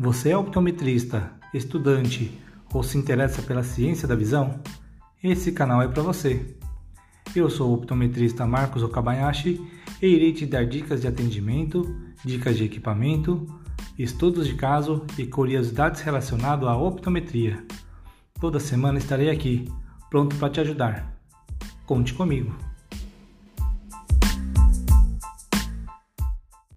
Você é optometrista, estudante ou se interessa pela ciência da visão? Esse canal é para você. Eu sou o optometrista Marcos Okabayashi e irei te dar dicas de atendimento, dicas de equipamento, estudos de caso e curiosidades relacionadas à optometria. Toda semana estarei aqui, pronto para te ajudar. Conte comigo.